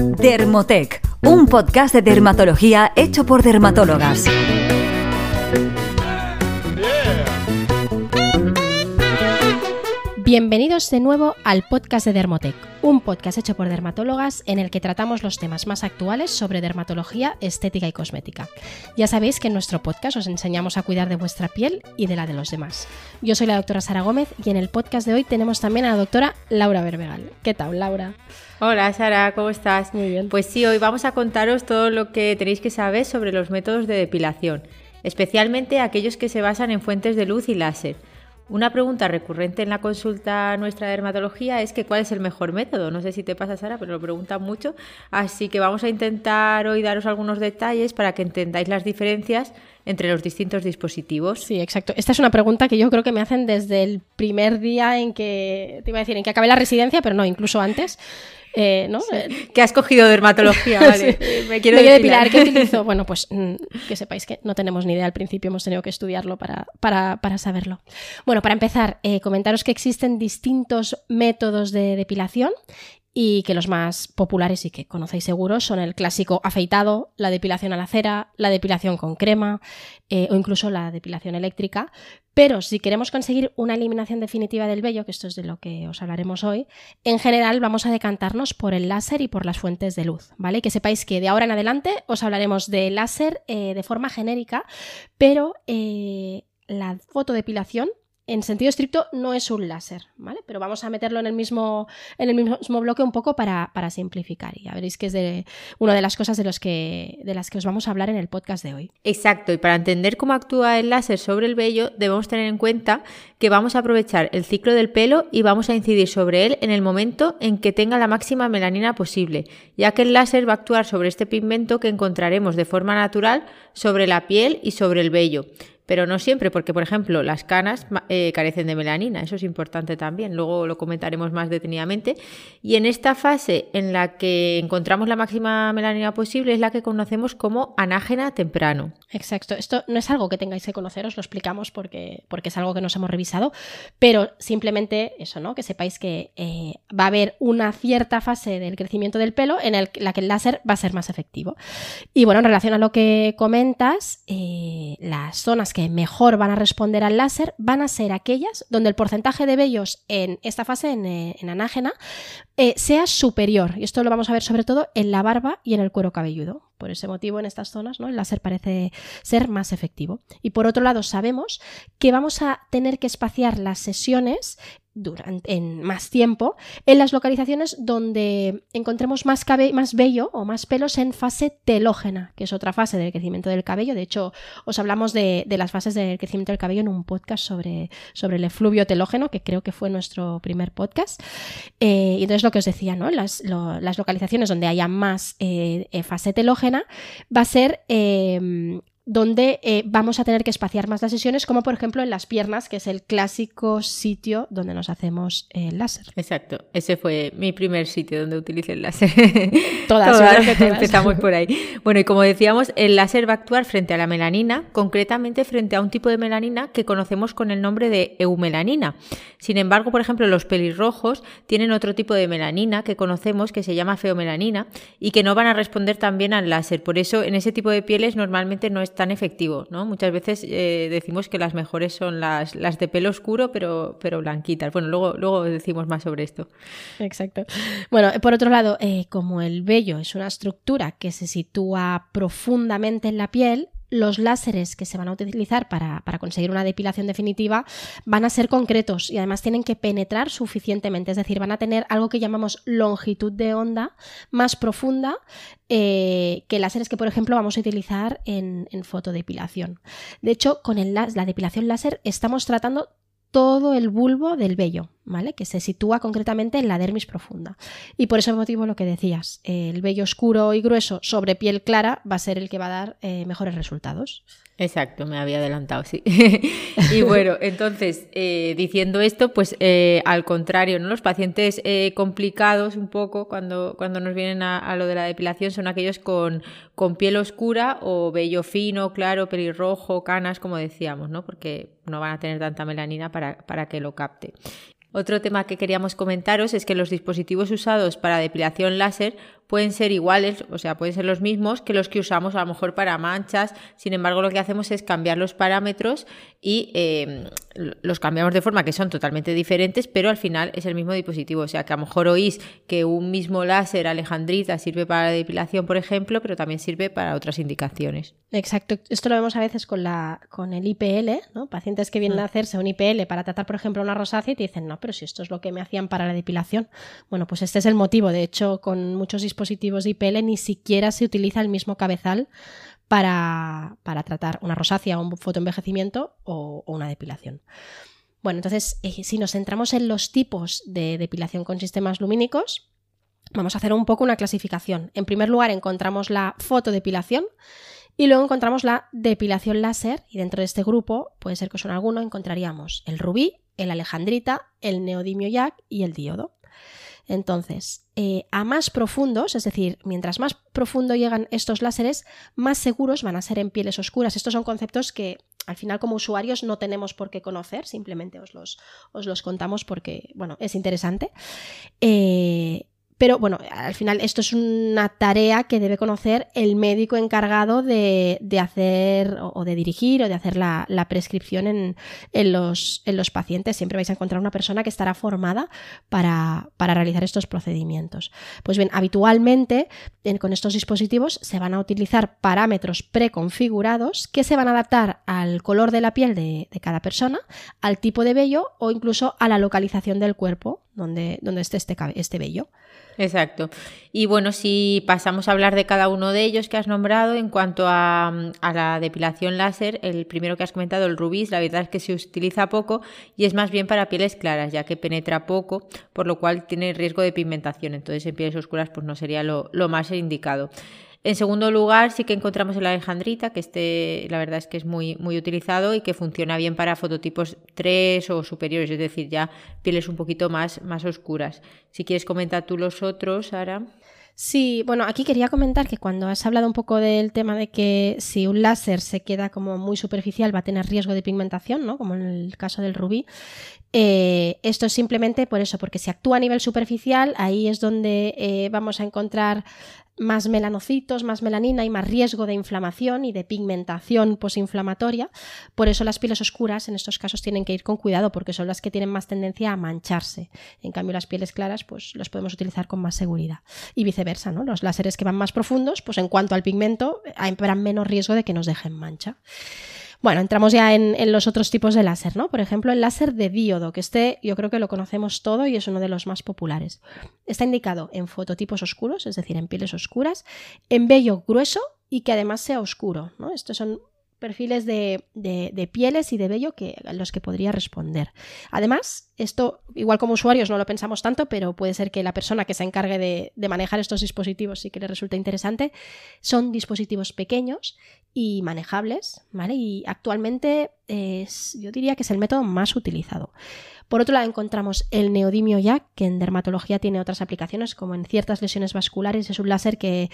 Dermotec, un podcast de dermatología hecho por dermatólogas. Bienvenidos de nuevo al podcast de Dermotec, un podcast hecho por dermatólogas en el que tratamos los temas más actuales sobre dermatología, estética y cosmética. Ya sabéis que en nuestro podcast os enseñamos a cuidar de vuestra piel y de la de los demás. Yo soy la doctora Sara Gómez y en el podcast de hoy tenemos también a la doctora Laura Berbegal. ¿Qué tal, Laura? Hola Sara, ¿cómo estás? Muy bien. Pues sí, hoy vamos a contaros todo lo que tenéis que saber sobre los métodos de depilación, especialmente aquellos que se basan en fuentes de luz y láser. Una pregunta recurrente en la consulta nuestra de dermatología es que cuál es el mejor método. No sé si te pasa, Sara, pero lo preguntan mucho. Así que vamos a intentar hoy daros algunos detalles para que entendáis las diferencias entre los distintos dispositivos. Sí, exacto. Esta es una pregunta que yo creo que me hacen desde el primer día en que, te iba a decir, en que acabé la residencia, pero no, incluso antes. Eh, ¿no? Que has cogido dermatología, vale. Me quiero depilar. ¿Qué utilizo? Bueno, pues mm, que sepáis que no tenemos ni idea al principio, hemos tenido que estudiarlo para, para, para saberlo. Bueno, para empezar, eh, comentaros que existen distintos métodos de depilación y que los más populares y que conocéis seguro son el clásico afeitado, la depilación a la cera, la depilación con crema eh, o incluso la depilación eléctrica. Pero si queremos conseguir una eliminación definitiva del vello, que esto es de lo que os hablaremos hoy, en general vamos a decantarnos por el láser y por las fuentes de luz, ¿vale? Que sepáis que de ahora en adelante os hablaremos de láser eh, de forma genérica, pero eh, la fotodepilación en sentido estricto no es un láser, ¿vale? Pero vamos a meterlo en el mismo, en el mismo bloque un poco para, simplificar. Y ya veréis que es de, una de las cosas de, los que, de las que os vamos a hablar en el podcast de hoy. Exacto, y para entender cómo actúa el láser sobre el vello, debemos tener en cuenta que vamos a aprovechar el ciclo del pelo y vamos a incidir sobre él en el momento en que tenga la máxima melanina posible, ya que el láser va a actuar sobre este pigmento que encontraremos de forma natural sobre la piel y sobre el vello pero no siempre, porque por ejemplo las canas eh, carecen de melanina, eso es importante también, luego lo comentaremos más detenidamente. Y en esta fase en la que encontramos la máxima melanina posible es la que conocemos como anágena temprano. Exacto, esto no es algo que tengáis que conocer, os lo explicamos porque, porque es algo que nos hemos revisado, pero simplemente eso, ¿no? Que sepáis que eh, va a haber una cierta fase del crecimiento del pelo en la que el láser va a ser más efectivo. Y bueno, en relación a lo que comentas, eh, las zonas que mejor van a responder al láser van a ser aquellas donde el porcentaje de vellos en esta fase, en, eh, anágena, eh, sea superior. Y esto lo vamos a ver sobre todo en la barba y en el cuero cabelludo. Por ese motivo, en estas zonas, ¿no? el láser parece ser más efectivo. Y por otro lado, sabemos que vamos a tener que espaciar las sesiones durante, en más tiempo en las localizaciones donde encontremos más, más vello o más pelos en fase telógena, que es otra fase del crecimiento del cabello. De hecho, os hablamos de, las fases del crecimiento del cabello en un podcast sobre, sobre el efluvio telógeno, que creo que fue nuestro primer podcast. Eh, y entonces lo que os decía, ¿no? las, localizaciones donde haya más eh, eh, fase telógena va a ser donde eh, vamos a tener que espaciar más las sesiones, como por ejemplo en las piernas, que es el clásico sitio donde nos hacemos el láser. Exacto, ese fue mi primer sitio donde utilicé el láser. Todas, todas, empezamos por ahí. Bueno, y como decíamos, el láser va a actuar frente a la melanina, concretamente frente a un tipo de melanina que conocemos con el nombre de eumelanina. Sin embargo, por ejemplo, los pelirrojos tienen otro tipo de melanina que conocemos que se llama feomelanina y que no van a responder también al láser. Por eso, en ese tipo de pieles normalmente no está tan efectivo, ¿no? Muchas veces eh, decimos que las mejores son las, las de pelo oscuro, pero, pero blanquitas. Bueno, luego, luego decimos más sobre esto. Exacto. Bueno, por otro lado, eh, como el vello es una estructura que se sitúa profundamente en la piel, los láseres que se van a utilizar para, conseguir una depilación definitiva van a ser concretos y además tienen que penetrar suficientemente, es decir, van a tener algo que llamamos longitud de onda más profunda eh, que láseres que, por ejemplo, vamos a utilizar en, fotodepilación. De hecho, con la depilación láser estamos tratando todo el bulbo del vello, ¿vale? Que se sitúa concretamente en la dermis profunda. Y por ese motivo lo que decías, el vello oscuro y grueso sobre piel clara va a ser el que va a dar eh, mejores resultados. Exacto, me había adelantado, sí. y bueno, entonces, eh, diciendo esto, pues eh, al contrario, ¿no? Los pacientes complicados un poco cuando, cuando nos vienen a, lo de la depilación son aquellos con, con piel oscura o vello fino, claro, pelirrojo, canas, como decíamos, ¿no? Porque no van a tener tanta melanina para, para que lo capte. Otro tema que queríamos comentaros es que los dispositivos usados para depilación láser pueden ser iguales, o sea, pueden ser los mismos que los que usamos a lo mejor para manchas. Sin embargo, lo que hacemos es cambiar los parámetros y eh, los cambiamos de forma que son totalmente diferentes, pero al final es el mismo dispositivo. O sea, que a lo mejor oís que un mismo láser Alejandrita sirve para la depilación, por ejemplo, pero también sirve para otras indicaciones. Exacto. Esto lo vemos a veces con, la, con el IPL, ¿no? Pacientes que vienen mm. a hacerse un IPL para tratar, por ejemplo, una rosácea y te dicen, no, pero si esto es lo que me hacían para la depilación. Bueno, pues este es el motivo. De hecho, con muchos dispositivos de IPL ni siquiera se utiliza el mismo cabezal para, tratar una rosácea, un fotoenvejecimiento o, o una depilación. Bueno, entonces, eh, si nos centramos en los tipos de depilación con sistemas lumínicos, vamos a hacer un poco una clasificación. En primer lugar, encontramos la fotodepilación y luego encontramos la depilación láser y dentro de este grupo, puede ser que son alguno, encontraríamos el rubí, el alejandrita, el neodimio yak y el diodo. Entonces, eh, a más profundos, es decir, mientras más profundo llegan estos láseres, más seguros van a ser en pieles oscuras. Estos son conceptos que al final como usuarios no tenemos por qué conocer, simplemente os los, os los contamos porque, bueno, es interesante. Eh, pero bueno, al final esto es una tarea que debe conocer el médico encargado de, hacer o de dirigir o de hacer la, prescripción en, los, en, los, pacientes. Siempre vais a encontrar una persona que estará formada para, realizar estos procedimientos. Pues bien, habitualmente con estos dispositivos se van a utilizar parámetros preconfigurados que se van a adaptar al color de la piel de cada persona, al tipo de vello o incluso a la localización del cuerpo donde, donde esté este, este vello. Exacto. Y bueno, si pasamos a hablar de cada uno de ellos que has nombrado, en cuanto a, la depilación láser, el primero que has comentado, el rubis, la verdad es que se utiliza poco y es más bien para pieles claras, ya que penetra poco, por lo cual tiene riesgo de pigmentación. Entonces, en pieles oscuras, pues no sería lo, lo más indicado. En segundo lugar, sí que encontramos el alejandrita, que este la verdad es que es muy, muy utilizado y que funciona bien para fototipos 3 o superiores, es decir, ya pieles un poquito más, más oscuras. Si quieres comentar tú los otros, Sara. Sí, bueno, aquí quería comentar que cuando has hablado un poco del tema de que si un láser se queda como muy superficial va a tener riesgo de pigmentación, ¿no? Como en el caso del rubí, eh, esto es simplemente por eso, porque si actúa a nivel superficial, ahí es donde eh, vamos a encontrar más melanocitos, más melanina y más riesgo de inflamación y de pigmentación posinflamatoria. Por eso las pieles oscuras en estos casos tienen que ir con cuidado porque son las que tienen más tendencia a mancharse. En cambio las pieles claras pues los podemos utilizar con más seguridad. Y viceversa, ¿no? Los láseres que van más profundos, pues en cuanto al pigmento, habrán menos riesgo de que nos dejen mancha. Bueno, entramos ya en, los otros tipos de láser, ¿no? Por ejemplo, el láser de diodo, que este yo creo que lo conocemos todo y es uno de los más populares. Está indicado en fototipos oscuros, es decir, en pieles oscuras, en vello grueso y que además sea oscuro, ¿no? Estos son perfiles de, pieles y de vello que, a los que podría responder. Además, esto, igual como usuarios no lo pensamos tanto, pero puede ser que la persona que se encargue de, manejar estos dispositivos sí que le resulte interesante, son dispositivos pequeños y manejables, ¿vale? Y actualmente es, yo diría que es el método más utilizado. Por otro lado, encontramos el neodimio YAC, que en dermatología tiene otras aplicaciones, como en ciertas lesiones vasculares. Es un láser que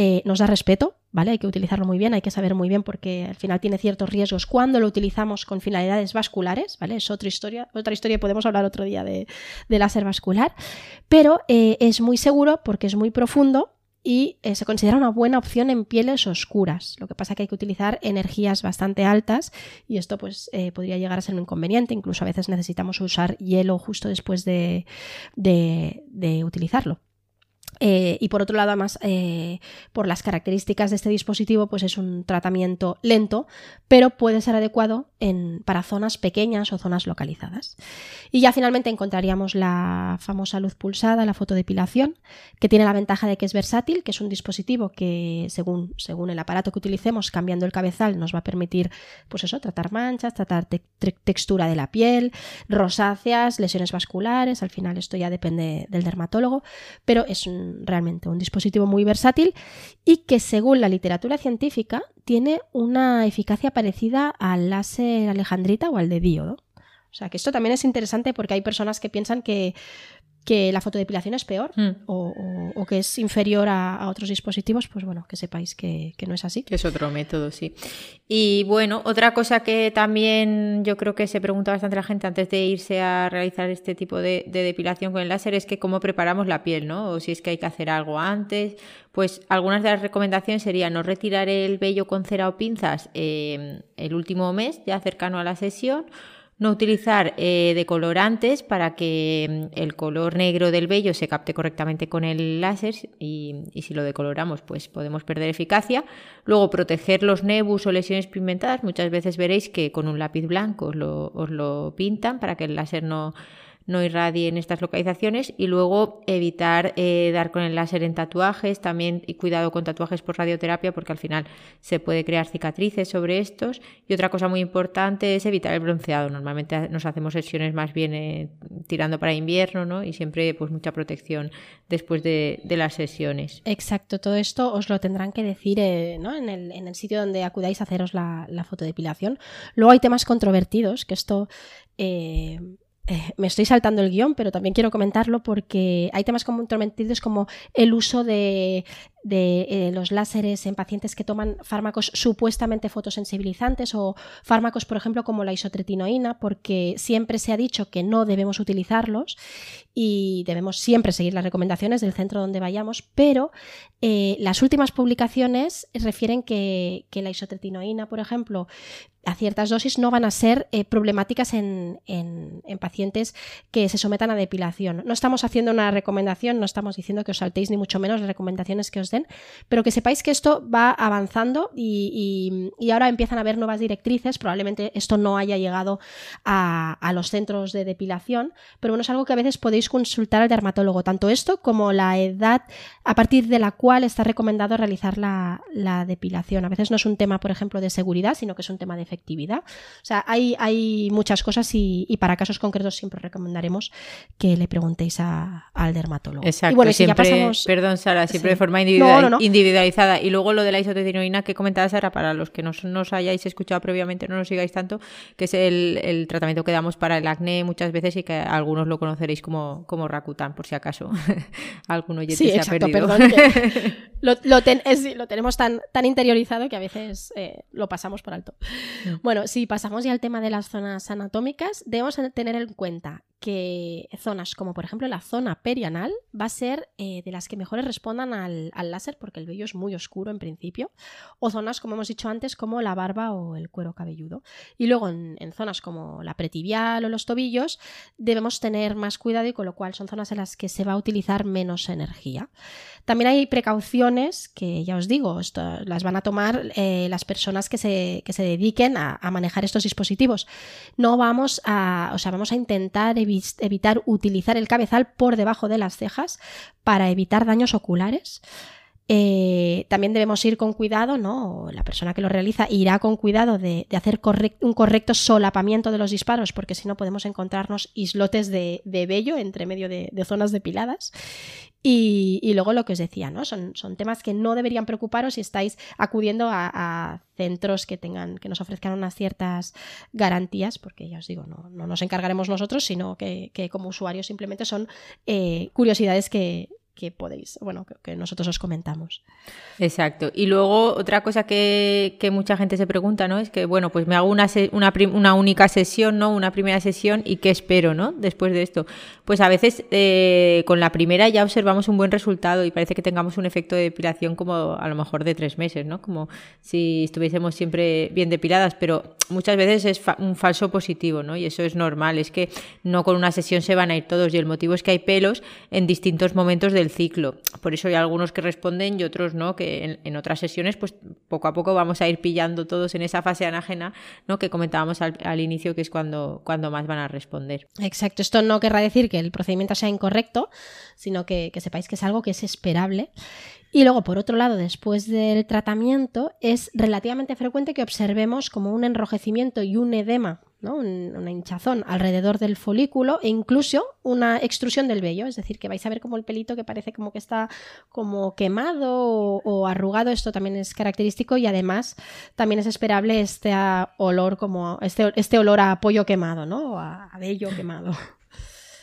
eh, nos da respeto, ¿vale? Hay que utilizarlo muy bien, hay que saber muy bien porque al final tiene ciertos riesgos cuando lo utilizamos con finalidades vasculares, ¿vale? Es otra historia, otra historia, podemos hablar otro día de, láser vascular, pero eh, es muy seguro porque es muy profundo y eh, se considera una buena opción en pieles oscuras. Lo que pasa es que hay que utilizar energías bastante altas y esto pues podría llegar a ser un inconveniente. Incluso a veces necesitamos usar hielo justo después de utilizarlo. Eh, y por otro lado, además, eh, por las características de este dispositivo, pues es un tratamiento lento, pero puede ser adecuado en, para zonas pequeñas o zonas localizadas. Y ya finalmente encontraríamos la famosa luz pulsada, la fotodepilación, que tiene la ventaja de que es versátil, que es un dispositivo que, según, según el aparato que utilicemos, cambiando el cabezal, nos va a permitir, pues eso, tratar manchas, tratar textura de la piel, rosáceas, lesiones vasculares. Al final, esto ya depende del dermatólogo, pero es un realmente un dispositivo muy versátil y que según la literatura científica tiene una eficacia parecida al láser alejandrita o al de diodo. O sea que esto también es interesante porque hay personas que piensan que que la fotodepilación es peor Mm. o, o- o que es inferior a, a otros dispositivos, pues bueno, que sepáis que, que no es así. Que es otro método, sí. Y bueno, otra cosa que también yo creo que se pregunta bastante la gente antes de irse a realizar este tipo de, de depilación con el láser es que cómo preparamos la piel, ¿no? O si es que hay que hacer algo antes. Pues algunas de las recomendaciones serían no retirar el vello con cera o pinzas eh, el último mes, ya cercano a la sesión. No utilizar eh, decolorantes para que mm, el color negro del vello se capte correctamente con el láser y, si lo decoloramos pues podemos perder eficacia. Luego proteger los nebus o lesiones pigmentadas. Muchas veces veréis que con un lápiz blanco os lo pintan para que el láser no, no irradie en estas localizaciones y luego evitar eh, dar con el láser en tatuajes, también y cuidado con tatuajes por radioterapia porque al final se puede crear cicatrices sobre estos y otra cosa muy importante es evitar el bronceado. Normalmente nos hacemos sesiones más bien eh, tirando para invierno ¿no? y siempre pues mucha protección después de, las sesiones. Exacto, todo esto os lo tendrán que decir eh, ¿no? en, el, en el sitio donde acudáis a haceros la, la fotodepilación. Luego hay temas controvertidos, que esto eh, me estoy saltando el guion, pero también quiero comentarlo porque hay temas controvertidos como el uso de, de eh, los láseres en pacientes que toman fármacos supuestamente fotosensibilizantes o fármacos, por ejemplo, como la isotretinoína, porque siempre se ha dicho que no debemos utilizarlos y debemos siempre seguir las recomendaciones del centro donde vayamos, pero eh, las últimas publicaciones refieren que, que la isotretinoína, por ejemplo, a ciertas dosis no van a ser eh, problemáticas en, en, en, pacientes que se sometan a depilación. No estamos haciendo una recomendación, no estamos diciendo que os saltéis ni mucho menos las recomendaciones que os den, pero que sepáis que esto va avanzando y, y, y ahora empiezan a haber nuevas directrices. Probablemente esto no haya llegado a, a, los centros de depilación, pero bueno, es algo que a veces podéis consultar al dermatólogo, tanto esto como la edad a partir de la cual está recomendado realizar la, la depilación. A veces no es un tema, por ejemplo, de seguridad, sino que es un tema de efectividad. O sea, hay, hay muchas cosas y, y, para casos concretos siempre recomendaremos que le preguntéis a, al dermatólogo. Exacto, y bueno, siempre, si ya pasamos... perdón Sara, siempre sí. de forma individual, no, no, no. individualizada. Y luego lo de la isotretinoína que comentaba Sara, para los que no nos hayáis escuchado previamente, no nos sigáis tanto, que es el, el, tratamiento que damos para el acné muchas veces y que algunos lo conoceréis como, como Rakuten, por si acaso alguno ya sí, se exacto, ha perdido. Perdón, lo, lo, ten, es, lo, tenemos tan, tan interiorizado que a veces eh, lo pasamos por alto. Bueno, si pasamos ya al tema de las zonas anatómicas, debemos tener en cuenta que zonas como por ejemplo la zona perianal va a ser eh, de las que mejores respondan al, láser porque el vello es muy oscuro en principio, o zonas como hemos dicho antes como la barba o el cuero cabelludo. Y luego en, zonas como la pretibial o los tobillos debemos tener más cuidado y con lo cual son zonas en las que se va a utilizar menos energía. También hay precauciones que ya os digo, las van a tomar eh, las personas que se, que se dediquen a, a, manejar estos dispositivos. No vamos a, o sea, vamos a intentar evi evitar utilizar el cabezal por debajo de las cejas para evitar daños oculares. Eh, también debemos ir con cuidado, ¿no? La persona que lo realiza irá con cuidado de, hacer un correcto solapamiento de los disparos, porque si no podemos encontrarnos islotes de, vello entre medio de, de zonas depiladas. Y, luego lo que os decía, ¿no? Son, son, temas que no deberían preocuparos si estáis acudiendo a, centros que tengan, que nos ofrezcan unas ciertas garantías, porque ya os digo, no, no nos encargaremos nosotros, sino que, que como usuarios simplemente son eh, curiosidades que, que podéis, bueno, que, nosotros os comentamos. Exacto. Y luego otra cosa que, que, mucha gente se pregunta, ¿no? Es que, bueno, pues me hago una, una, una, única sesión, ¿no? Una primera sesión y qué espero, ¿no? Después de esto. Pues a veces eh, con la primera ya observamos un buen resultado y parece que tengamos un efecto de depilación como a lo mejor de tres meses, ¿no? Como si estuviésemos siempre bien depiladas, pero muchas veces es fa un falso positivo, ¿no? Y eso es normal, es que no con una sesión se van a ir todos y el motivo es que hay pelos en distintos momentos del ciclo. Por eso hay algunos que responden y otros no, que en, otras sesiones, pues poco a poco vamos a ir pillando todos en esa fase anágena, ¿no? Que comentábamos al, al inicio, que es cuando, cuando más van a responder. Exacto. Esto no querrá decir que el procedimiento sea incorrecto, sino que, que sepáis que es algo que es esperable. Y luego, por otro lado, después del tratamiento, es relativamente frecuente que observemos como un enrojecimiento y un edema, ¿no? Un, una hinchazón alrededor del folículo e incluso una extrusión del vello, es decir, que vais a ver como el pelito que parece como que está como quemado o, arrugado, esto también es característico y además también es esperable este olor como este, este olor a pollo quemado, ¿no? O a, a vello quemado.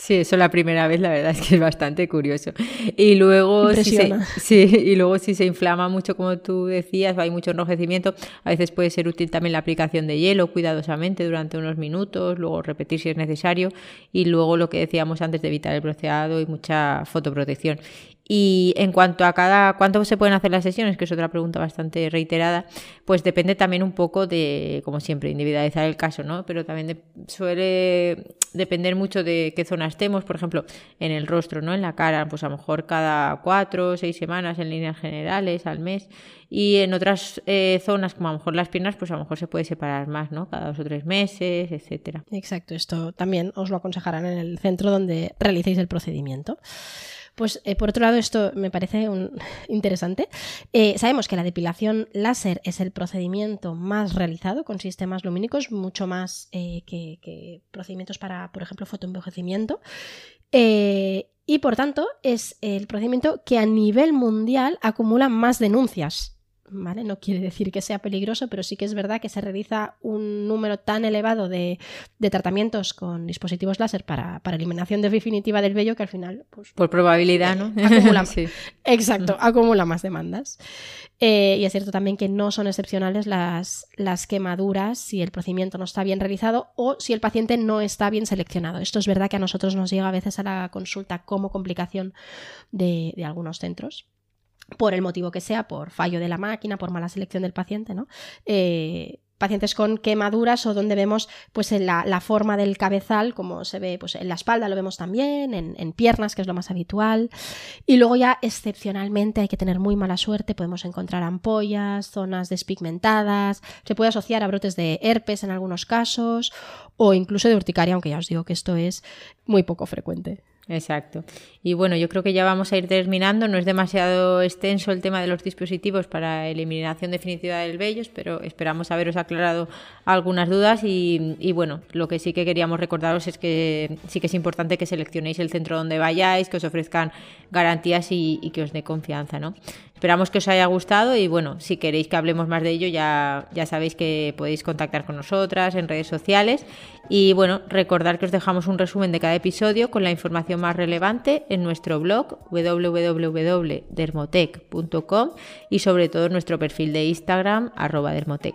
Sí, eso la primera vez, la verdad es que es bastante curioso. Y luego, si se, sí, y luego si se inflama mucho, como tú decías, hay mucho enrojecimiento, a veces puede ser útil también la aplicación de hielo cuidadosamente durante unos minutos, luego repetir si es necesario, y luego lo que decíamos antes de evitar el bronceado y mucha fotoprotección. Y en cuanto a cada cuánto se pueden hacer las sesiones, que es otra pregunta bastante reiterada, pues depende también un poco de, como siempre, individualizar el caso, ¿no? Pero también suele depender mucho de qué zona estemos, por ejemplo, en el rostro, ¿no? En la cara, pues a lo mejor cada cuatro o seis semanas en líneas generales, al mes. Y en otras eh, zonas, como a lo mejor las piernas, pues a lo mejor se puede separar más, ¿no? Cada dos o tres meses, etcétera. Exacto, esto también os lo aconsejarán en el centro donde realicéis el procedimiento. Pues eh, por otro lado, esto me parece interesante. Eh, sabemos que la depilación láser es el procedimiento más realizado con sistemas lumínicos, mucho más eh, que, procedimientos para, por ejemplo, fotoenvejecimiento. y por tanto, es el procedimiento que a nivel mundial acumula más denuncias no quiere decir que sea peligroso, pero sí que es verdad que se realiza un número tan elevado de, tratamientos con dispositivos láser para, eliminación definitiva del vello que al final... Pues, Por probabilidad, ¿no? Acumula, Exacto, acumula más demandas. Eh, y es cierto también que no son excepcionales las, las quemaduras si el procedimiento no está bien realizado o si el paciente no está bien seleccionado. Esto es verdad que a nosotros nos llega a veces a la consulta como complicación de, de algunos centros por el motivo que sea, por fallo de la máquina, por mala selección del paciente, ¿no? Eh, pacientes con quemaduras o donde vemos pues la, la, forma del cabezal, como se ve pues, en la espalda, lo vemos también, en, piernas, que es lo más habitual. Y luego ya excepcionalmente hay que tener muy mala suerte, podemos encontrar ampollas, zonas despigmentadas, se puede asociar a brotes de herpes en algunos casos o incluso de urticaria, aunque ya os digo que esto es muy poco frecuente. Exacto. Y bueno, yo creo que ya vamos a ir terminando. No es demasiado extenso el tema de los dispositivos para eliminación definitiva del vello, pero esperamos haberos aclarado algunas dudas. Y, bueno, lo que sí que queríamos recordaros es que sí que es importante que seleccionéis el centro donde vayáis, que os ofrezcan garantías y, y que os dé confianza, ¿no? Esperamos que os haya gustado y bueno, si queréis que hablemos más de ello ya, ya sabéis que podéis contactar con nosotras en redes sociales y bueno, recordar que os dejamos un resumen de cada episodio con la información más relevante en nuestro blog www.dermotec.com y sobre todo en nuestro perfil de Instagram arroba dermotec.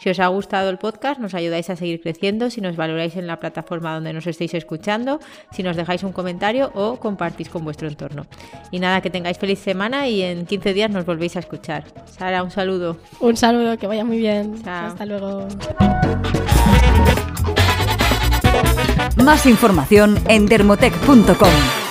Si os ha gustado el podcast, nos ayudáis a seguir creciendo si nos valoráis en la plataforma donde nos estéis escuchando, si nos dejáis un comentario o compartís con vuestro entorno. Y nada, que tengáis feliz semana y en 15 días nos volvéis a escuchar. Sara, un saludo. Un saludo, que vaya muy bien. Hasta luego. Más información en dermotech.com.